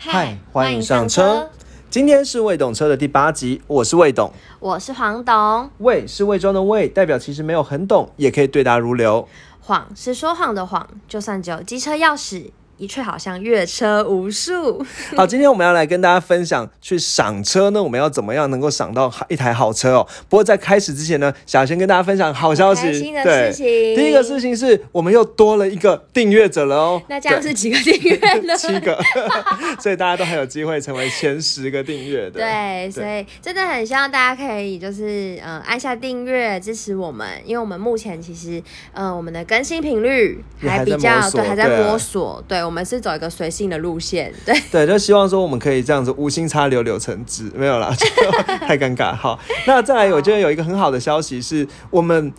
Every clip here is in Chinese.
嗨，欢迎上车。今天是未懂车的第八集，我是魏懂，我是黄董。未是魏庄的未，代表其实没有很懂，也可以对答如流。谎是说谎的谎，就算只有机车钥匙。一却好像阅车无数。好，今天我们要来跟大家分享去赏车呢，我们要怎么样能够赏到一台好车哦。不过在开始之前呢，想先跟大家分享好消息。新的事情，第一个事情是我们又多了一个订阅者了哦。那这样是几个订阅呢？七个，所以大家都还有机会成为前十个订阅的。对，所以真的很希望大家可以就是嗯按下订阅支持我们，因为我们目前其实嗯我们的更新频率还比较对，还在摸索对。我们是走一个随性的路线，对 对，就希望说我们可以这样子无心插柳柳成枝，没有啦，太尴尬。好，那再来，我觉得有一个很好的消息是我们。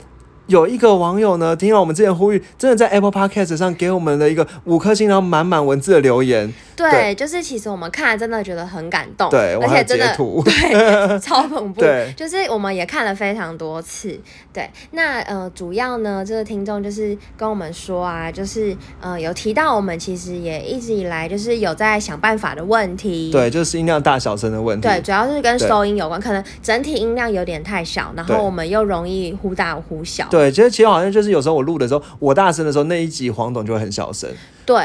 有一个网友呢，听了我们之前呼吁，真的在 Apple Podcast 上给我们的一个五颗星，然后满满文字的留言。对，就是其实我们看了真的觉得很感动，对，而且真的 对 超恐怖。对，就是我们也看了非常多次。对，那呃，主要呢，这个听众就是跟我们说啊，就是呃，有提到我们其实也一直以来就是有在想办法的问题。对，就是音量大小声的问题。对，主要是跟收音有关，可能整体音量有点太小，然后我们又容易忽大忽小。对，其实其实好像就是有时候我录的时候，我大声的时候，那一集黄董就会很小声。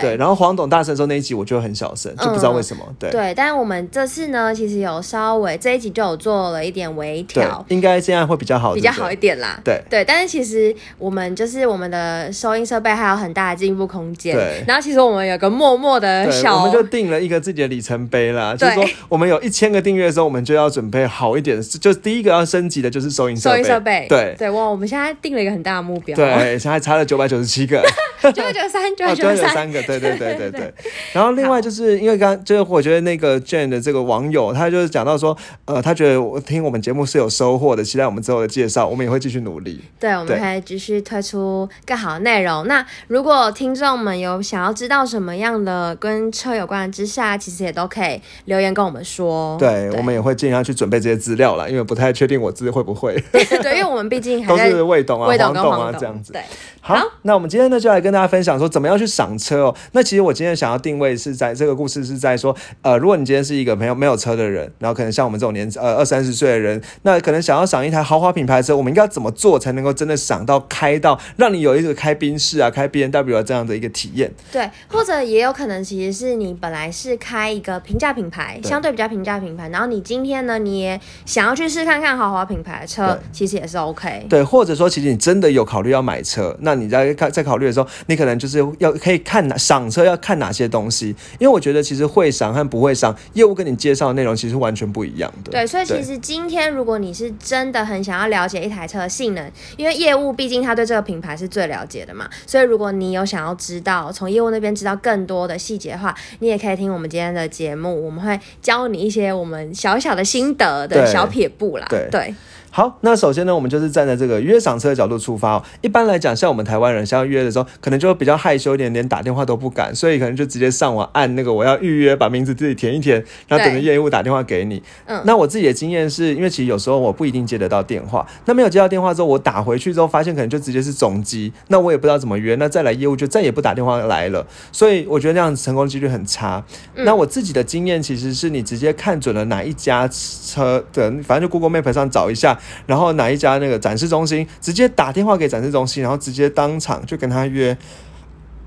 对，然后黄董大声的时候那一集我就很小声，就不知道为什么。对。对，但是我们这次呢，其实有稍微这一集就有做了一点微调，应该这样会比较好，比较好一点啦。对。对，但是其实我们就是我们的收音设备还有很大的进步空间。对，然后其实我们有个默默的小，我们就定了一个自己的里程碑啦，就是说我们有一千个订阅的时候，我们就要准备好一点，就第一个要升级的就是收音收音设备。对。对，哇，我们现在定了一个很大的目标，对，现在差了九百九十七个，九百九十三，九百九三个，对对对对。对，然后另外就是因为刚就是我觉得那个 Jane 的这个网友，他就是讲到说，呃，他觉得我听我们节目是有收获的，期待我们之后的介绍，我们也会继续努力。对，我们可以继续推出更好的内容。那如果听众们有想要知道什么样的跟车有关的知识啊，其实也都可以留言跟我们说。对，我们也会尽量去准备这些资料了，因为不太确定我自己会不会。对，因为我们毕竟还是未懂啊、未懂跟黄董这样子。对，好，那我们今天呢就来跟大家分享说怎么样去赏车哦。那其实我今今天想要定位是在这个故事是在说，呃，如果你今天是一个没有没有车的人，然后可能像我们这种年呃二三十岁的人，那可能想要赏一台豪华品牌车，我们应该怎么做才能够真的赏到开到，让你有一个开宾士啊、开 B N W 这样的一个体验？对，或者也有可能其实是你本来是开一个平价品牌，相对比较平价品牌，然后你今天呢，你也想要去试看看豪华品牌的车，其实也是 OK。对，或者说其实你真的有考虑要买车，那你在在考虑的时候，你可能就是要可以看哪赏车要看。哪些东西？因为我觉得其实会赏和不会赏业务跟你介绍的内容其实完全不一样的。对，所以其实今天如果你是真的很想要了解一台车的性能，因为业务毕竟他对这个品牌是最了解的嘛，所以如果你有想要知道从业务那边知道更多的细节的话，你也可以听我们今天的节目，我们会教你一些我们小小的心得的小撇步啦。对。好，那首先呢，我们就是站在这个约赏车的角度出发哦。一般来讲，像我们台湾人想要约的时候，可能就会比较害羞一点，连打电话都不敢，所以可能就直接上网按那个我要预约，把名字自己填一填，然后等着业务打电话给你。嗯，那我自己的经验是因为其实有时候我不一定接得到电话，那没有接到电话之后，我打回去之后发现可能就直接是总机，那我也不知道怎么约，那再来业务就再也不打电话来了，所以我觉得这样子成功几率很差。那我自己的经验其实是你直接看准了哪一家车的，反正就 Google Map 上找一下。然后哪一家那个展示中心，直接打电话给展示中心，然后直接当场就跟他约。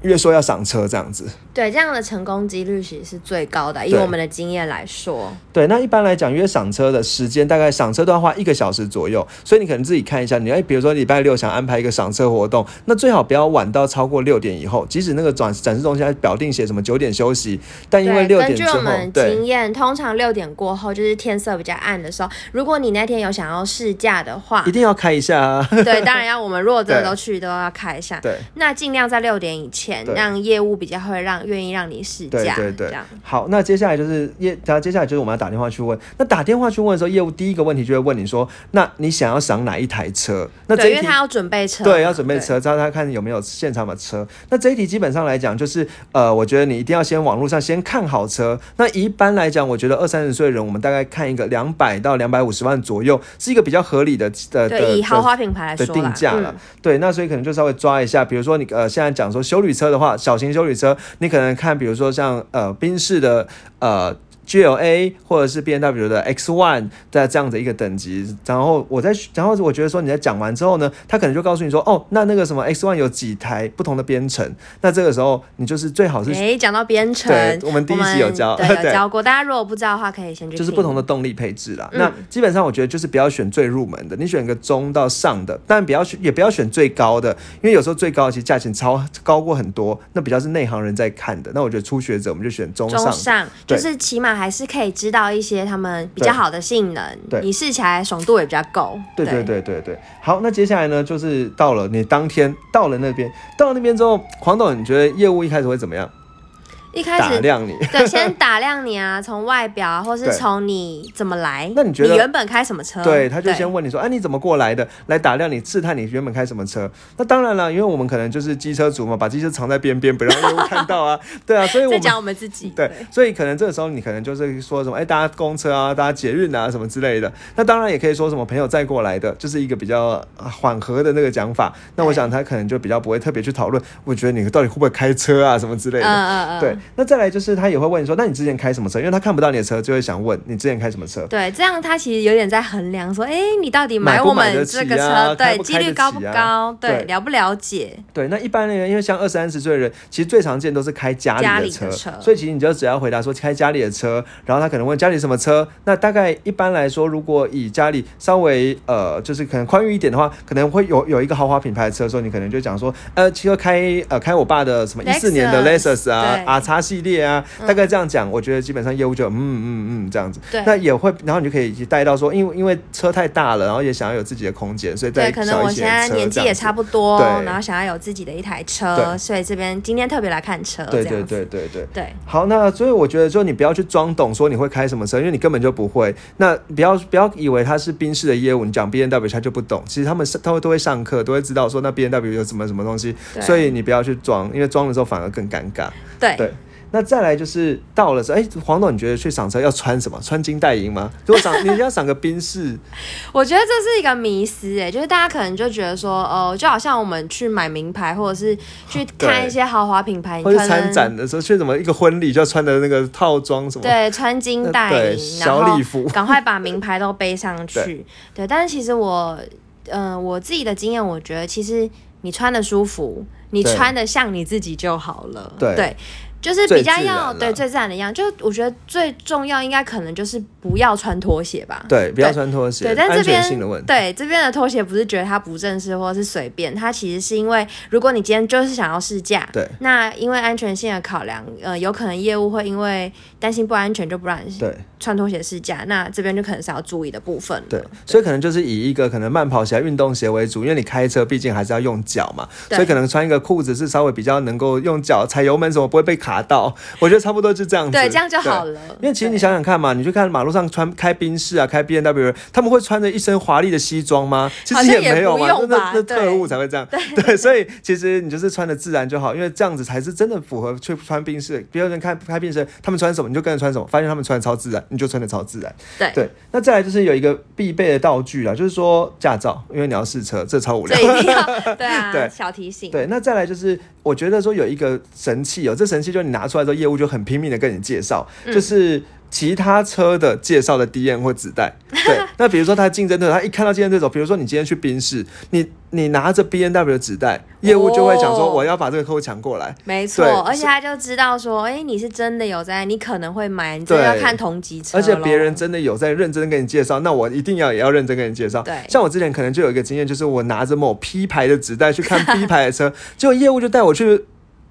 约说要上车这样子，对这样的成功几率其实是最高的。以我们的经验来说，对，那一般来讲约赏车的时间大概赏车都要花一个小时左右，所以你可能自己看一下。你哎，比如说礼拜六想安排一个赏车活动，那最好不要晚到超过六点以后。即使那个展展示中心表定写什么九点休息，但因为六点之后，根据我们经验，通常六点过后就是天色比较暗的时候。如果你那天有想要试驾的话，一定要开一下啊。对，当然要我们如果真的 都去都要开一下。对，那尽量在六点以前。让业务比较会让愿意让你试驾，对对对，好，那接下来就是业，然后接下来就是我们要打电话去问。那打电话去问的时候，业务第一个问题就会问你说：“那你想要赏哪一台车？”那对，因为他要准备车，对，要准备车，找他看有没有现场的车。那这一题基本上来讲，就是呃，我觉得你一定要先网络上先看好车。那一般来讲，我觉得二三十岁的人，我们大概看一个两百到两百五十万左右，是一个比较合理的的对以豪华品牌来说的定价了。对，那所以可能就稍微抓一下，比如说你呃现在讲说修旅车的话。小型修理车，你可可能看，比如说像呃宾士的呃。GLA 或者是 B N W 的 X One 在这样的一个等级，然后我在，然后我觉得说你在讲完之后呢，他可能就告诉你说，哦，那那个什么 X One 有几台不同的编程，那这个时候你就是最好是，哎，讲到编程，对，我们第一集有教，对，有教过，大家如果不知道的话，可以先去，就是不同的动力配置啦。那基本上我觉得就是不要选最入门的，你选个中到上的，但不要选，也不要选最高的，因为有时候最高其实价钱超高过很多，那比较是内行人在看的。那我觉得初学者我们就选中上，就是起码还是可以知道。一些他们比较好的性能，对你试起来爽度也比较够。对对对对对，好，那接下来呢，就是到了你当天到了那边，到了那边之后，黄董，你觉得业务一开始会怎么样？一开始打量你，对，先打量你啊，从外表啊，或是从你怎么来。那你觉得你原本开什么车？对，他就先问你说，哎，你怎么过来的？来打量你，试探你原本开什么车。那当然了，因为我们可能就是机车族嘛，把机车藏在边边，不让业务看到啊。对啊，所以我们讲我们自己。对，所以可能这个时候你可能就是说什么，哎，搭公车啊，搭捷运啊，什么之类的。那当然也可以说什么朋友载过来的，就是一个比较缓和的那个讲法。那我想他可能就比较不会特别去讨论，我觉得你到底会不会开车啊，什么之类的。嗯嗯嗯。对，那再来就是他。也会问你说：“那你之前开什么车？”因为他看不到你的车，就会想问你之前开什么车。对，这样他其实有点在衡量说：“哎，你到底买我们这个车，对，几率高不高？对，了不了解？”对，那一般的人因为像二三十岁的人，其实最常见都是开家里的车，所以其实你就只要回答说开家里的车，然后他可能问家里什么车。那大概一般来说，如果以家里稍微呃，就是可能宽裕一点的话，可能会有有一个豪华品牌的车的时候，你可能就讲说：“呃，其实开呃开我爸的什么一四年的 Lexus 啊，R 叉系列啊。”大概这样讲，我觉得基本上业务就嗯嗯嗯这样子。对，那也会，然后你就可以带到说，因为因为车太大了，然后也想要有自己的空间，所以对，可能我现在年纪也差不多，然后想要有自己的一台车，所以这边今天特别来看车。对对对对对对。好，那所以我觉得就你不要去装懂，说你会开什么车，因为你根本就不会。那不要不要以为他是宾士的业务，你讲 B N W 他就不懂。其实他们是他会都会上课，都会知道说那 B N W 有什么什么东西，所以你不要去装，因为装的时候反而更尴尬。对对。那再来就是到了时候，哎，黄董，你觉得去赏车要穿什么？穿金戴银吗？如果赏，你要赏个宾士，我觉得这是一个迷思，哎，就是大家可能就觉得说，哦，就好像我们去买名牌，或者是去看一些豪华品牌，或者参展的时候去什么一个婚礼就要穿的那个套装什么，对，穿金戴银，小礼服，赶快把名牌都背上去。对，但是其实我，嗯，我自己的经验，我觉得其实你穿的舒服，你穿的像你自己就好了。对。就是比较要对最自然的样，就我觉得最重要应该可能就是不要穿拖鞋吧。对，不要穿拖鞋。对，但这边对这边的拖鞋不是觉得它不正式或者是随便，它其实是因为如果你今天就是想要试驾，对，那因为安全性的考量，呃，有可能业务会因为担心不安全就不让对穿拖鞋试驾，那这边就可能是要注意的部分。对，所以可能就是以一个可能慢跑鞋、运动鞋为主，因为你开车毕竟还是要用脚嘛，所以可能穿一个裤子是稍微比较能够用脚踩油门什么不会被卡到。我觉得差不多就这样子，对，这样就好了。因为其实你想想看嘛，你去看马路上穿开宾士啊，开 B N W，他们会穿着一身华丽的西装吗？其实也没有嘛，那那特务才会这样。对，所以其实你就是穿的自然就好，因为这样子才是真的符合去穿宾士。别人开开宾士，他们穿什么你就跟着穿什么，发现他们穿的超自然，你就穿的超自然。对对，那再来就是有一个必备的道具啊，就是说驾照，因为你要试车，这超无聊。对啊，对，小提醒。对，那再来就是我觉得说有一个神器哦，这神器就你拿出来之后，业务就很拼命的跟你介绍，就是其他车的介绍的 D N 或纸袋。对，那比如说他竞争对手，他一看到竞争对手，比如说你今天去宾士，你你拿着 B N W 的纸袋，业务就会讲说我要把这个客户抢过来。没错，而且他就知道说，哎，你是真的有在，你可能会买，你真的要看同级车，而且别人真的有在认真跟你介绍，那我一定要也要认真跟你介绍。对，像我之前可能就有一个经验，就是我拿着某 P 牌的纸袋去看 B 牌的车，结果业务就带我去。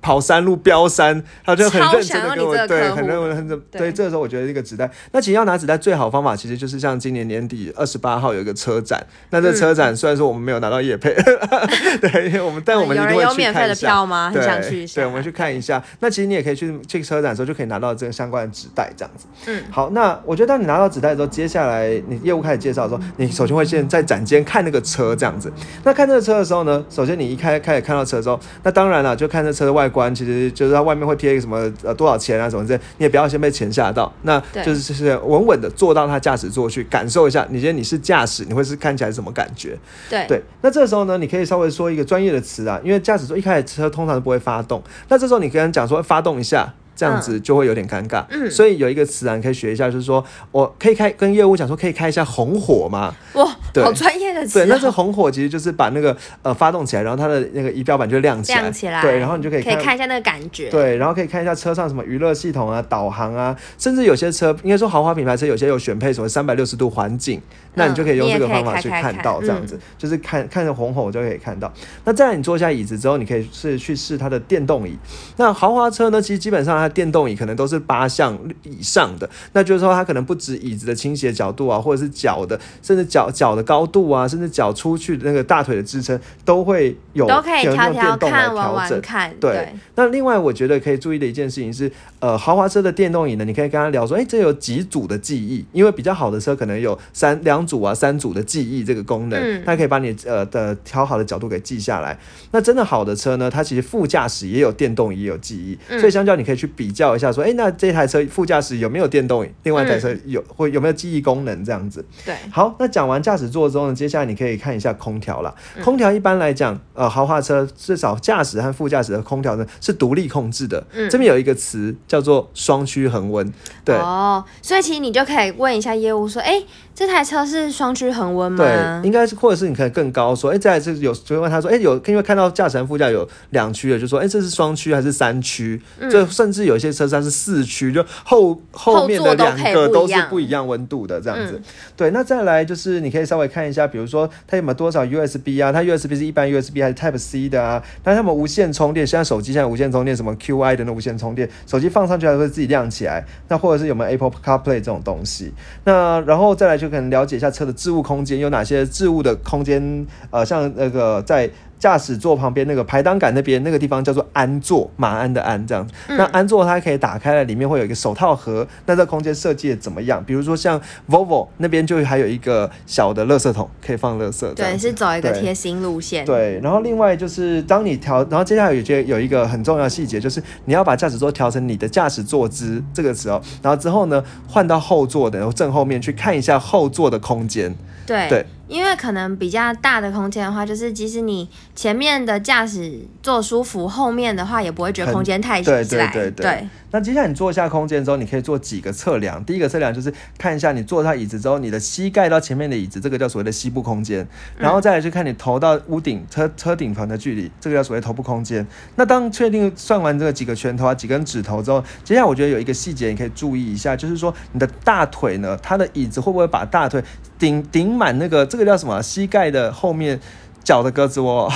跑山路飙山，他就很认真的跟我对，很认真很认对。这个时候我觉得这个纸袋，那其实要拿纸袋最好方法，其实就是像今年年底二十八号有一个车展，那这车展虽然说我们没有拿到叶配，对，因为我们但我们一定会去看一下。对，对，我们去看一下。那其实你也可以去去车展的时候就可以拿到这个相关的纸袋，这样子。嗯，好，那我觉得当你拿到纸袋之后，接下来你业务开始介绍的时候，你首先会先在展间看那个车这样子。那看这个车的时候呢，首先你一开开始看到车的时候，那当然了，就看这车的外观。关，其实就是它外面会贴一个什么呃多少钱啊什么之类，你也不要先被钱吓到，那就是就是稳稳的坐到他驾驶座去感受一下，你觉得你是驾驶，你会是看起来是什么感觉？对对，那这时候呢，你可以稍微说一个专业的词啊，因为驾驶座一开始车通常都不会发动，那这时候你跟人讲说发动一下。这样子就会有点尴尬，嗯所以有一个词啊，你可以学一下，就是说我可以开跟业务讲说，可以开一下红火嘛？哇，对好专业的词、哦。对，那这红火其实就是把那个呃发动起来，然后它的那个仪表板就亮起来，亮起来，对，然后你就可以可以看一下那个感觉。对，然后可以看一下车上什么娱乐系统啊、导航啊，甚至有些车，应该说豪华品牌车，有些有选配什么三百六十度环境，那你就可以用这个方法去看到，这样子、就是看看着红火就可以看到。那再来你坐下椅子之后，你可以是去试它的电动椅。那豪华车呢，其实基本上它电动椅可能都是八项以上的，那就是说它可能不止椅子的倾斜角度啊，或者是脚的，甚至脚脚的高度啊，甚至脚出去的那个大腿的支撑都会有都可以用调调看、玩调整。玩看。对，那另外我觉得可以注意的一件事情是，呃，豪华车的电动椅呢，你可以跟他聊说，哎、这有几组的记忆，因为比较好的车可能有三两组啊、三组的记忆这个功能，嗯它可以把你呃的调好的角度给记下来。那真的好的车呢，它其实副驾驶也有电动椅，也有记忆，嗯所以相较你可以去比较一下，说，哎、那这台车副驾驶有没有电动椅，另外一台嗯车有、或有没有记忆功能这样子。对，好，那讲完驾驶座之后呢，接下来你可以看一下空调啦。嗯空调一般来讲，呃，豪华车至少驾驶和副驾驶的空调呢是独立控制的。嗯这边有一个词叫做双区恒温。对、哦，所以其实你就可以问一下业务说，哎、这台车是双区恒温吗？对，应该是或者是你可以更高说，哎、再来是有就会问他说，哎、有因为看到驾驶和副驾有两区的，就说，哎、这是双区还是三区？这、甚至有些车上是四驱，就后后面的两个都是不一样温度的这样子。嗯对，那再来就是你可以稍微看一下，比如说它有没有多少 USB 啊？它 USB 是一般 USB 还是 Type C 的啊？那它们无线充电，现在手机现在无线充电，什么 QI 的那无线充电，手机放上去还会自己亮起来。那或者是有没有 Apple CarPlay 这种东西？那然后再来就可能了解一下车的置物空间有哪些置物的空间，呃，像那个在。驾驶座旁边那个排挡杆那边那个地方叫做安座，马鞍的鞍这样子。那安座它可以打开了，里面会有一个手套盒。那这空间设计的怎么样？比如说像 Volvo 那边就还有一个小的垃圾桶，可以放垃圾。对，是走一个贴心路线。对，然后另外就是当你调，然后接下来有些有一个很重要细节，就是你要把驾驶座调成你的驾驶坐姿这个时候，然后之后呢换到后座的，然后正后面去看一下后座的空间。对对因为可能比较大的空间的话，就是即使你前面的驾驶坐舒服，后面的话也不会觉得空间太对窄。对对对那接下来你坐下空间之后，你可以做几个测量。第一个测量就是看一下你坐上椅子之后，你的膝盖到前面的椅子，这个叫所谓的膝部空间。然后再来去看你头到屋顶车车顶棚的距离，这个叫所谓头部空间。那当确定算完这个几个拳头啊、几根指头之后，接下来我觉得有一个细节你可以注意一下，就是说你的大腿呢，它的椅子会不会把大腿顶顶满那个这个叫什么膝盖的后面。脚的胳肢窝，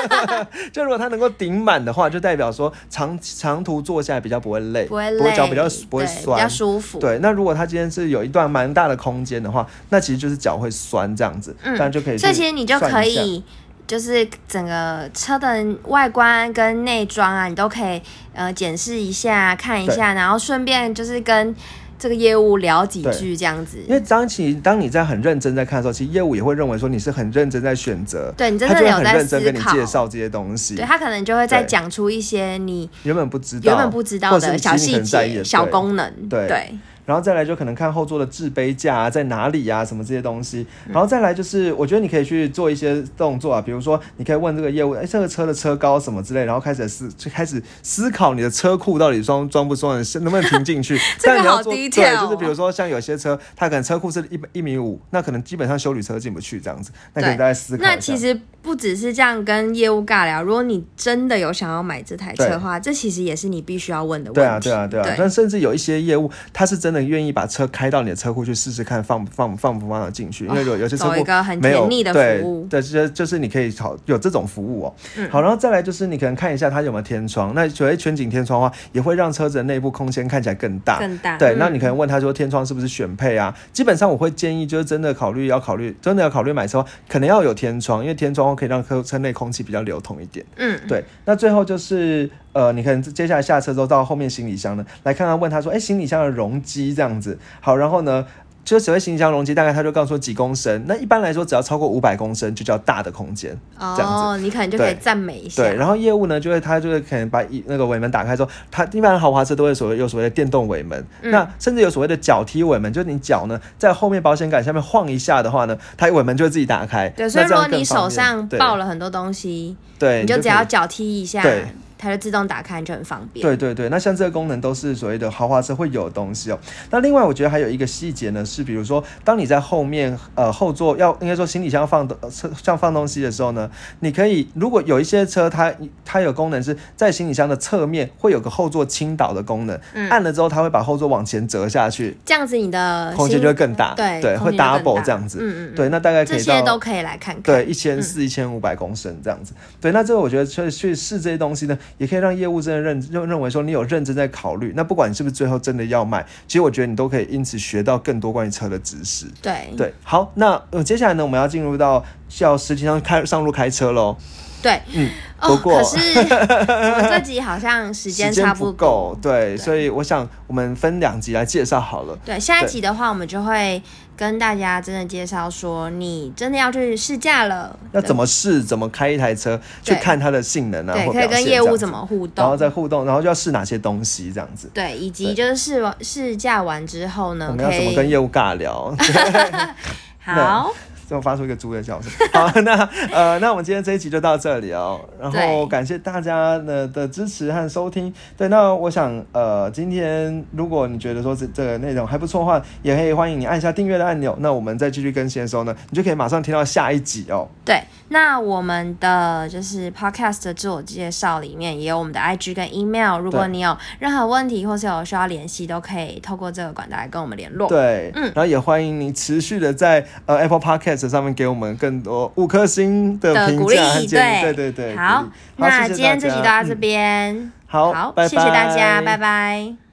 就如果它能够顶满的话，就代表说长长途坐下来比较不会累，不会累，脚比较不会酸比酸较，舒服。对，那如果它今天是有一段蛮大的空间的话，那其实就是脚会酸这样子，嗯这样就可以去所以其实你就可以，就是整个车的外观跟内装啊，你都可以呃检视一下、看一下，然后顺便就是跟这个业务聊几句这样子。因为当其当你在很认真在看的时候，其实业务也会认为说你是很认真在选择，对你真的有在认真跟你介绍这些东西。对，他可能就会再讲出一些你原本不知道，原本不知道的小细节、小功能。对。对然后再来就可能看后座的置杯架啊在哪里啊，什么这些东西。嗯然后再来就是，我觉得你可以去做一些动作啊，比如说你可以问这个业务，哎，这个车的车高什么之类，然后开始思就开始思考你的车库到底装装不装，能不能停进去。这个好但你要做 detail 对，就是哦比如说像有些车，它可能车库是一一米五，那可能基本上修理车进不去这样子，那可以对大概思考。那其实不只是这样跟业务尬聊，如果你真的有想要买这台车的话，这其实也是你必须要问的问题。对啊，对啊，对啊。但甚至有一些业务，它是真的愿意把车开到你的车库去试试看放放放不放得进去，因为有有些车库没有对服务对，就是就是你可以好有这种服务哦。嗯好，然后再来就是你可能看一下它有没有天窗，那所谓全景天窗的话，也会让车子的内部空间看起来更大。更大。对，嗯那你可能问他说天窗是不是选配啊？基本上我会建议，就是真的考虑要考虑，真的要考虑买车，可能要有天窗，因为天窗可以让车车内空气比较流通一点。嗯，对，那最后就是呃，你可能接下来下车之后到后面行李箱呢，来看看问他说，哎、行李箱的容积这样子，好，然后呢。就所谓行李箱容积，大概他就告诉说几公升。那一般来说，只要超过五百公升就叫大的空间。这样哦，你可能就可以赞美一下。对，然后业务呢，就会他就会可能把一那个尾门打开之后，它一般豪华车都会所谓有所谓的电动尾门，嗯那甚至有所谓的脚踢尾门，就是你脚呢在后面保险杆下面晃一下的话呢，它尾门就会自己打开。对，所以那如果你手上抱了很多东西，对，你就只要脚踢一下对，它就自动打开，你就很方便。对对对，那像这个功能都是所谓的豪华车会有的东西哦。那另外我觉得还有一个细节呢，是比如说当你在后面呃后座要应该说行李箱放的呃车像放东西的时候呢，你可以如果有一些车它它有功能是在行李箱的侧面会有个后座倾倒的功能，嗯按了之后它会把后座往前折下去，这样子你的空间就会更大，对对，会 double 大这样子，嗯嗯嗯对，那大概可这以到些都可以来看看。对，一千四、一千五百公升这样子。对，那这个我觉得去去试这些东西呢，也可以让业务真的认认认为说你有认真在考虑。那不管你是不是最后真的要卖，其实我觉得你都可以因此学到更多关于车的知识。对对，好，那呃接下来呢，我们要进入到要实际上开上路开车喽。对，嗯，哦，不过可是我 们这集好像时间差不够。对，所以我想我们分两集来介绍好了。对，下一集的话，我们就会跟大家真的介绍说，你真的要去试驾了，要怎么试，怎么开一台车，去看它的性能啊，对，可以跟业务怎么互动然后，再互动，然后就要试哪些东西这样子。对，以及就是试完试驾完之后呢，我们要怎么跟业务尬聊？好，最后发出一个猪的叫声。好，那呃，那我们今天这一集就到这里哦。然后感谢大家的的支持和收听。对，那我想呃，今天如果你觉得说这这个内容还不错的话，也可以欢迎你按下订阅的按钮。那我们再继续更新的时候呢，你就可以马上听到下一集哦。对，那我们的就是 podcast 的自我介绍里面也有我们的 IG 跟 email，如果你有任何问题或是有需要联系，都可以透过这个管道来跟我们联络。对，嗯然后也欢迎你持续的在呃 Apple Podcast 上面给我们更多五颗星的评价和建议。对。对对对，好，那今天这集到这边，好好，拜谢谢大家，拜。拜拜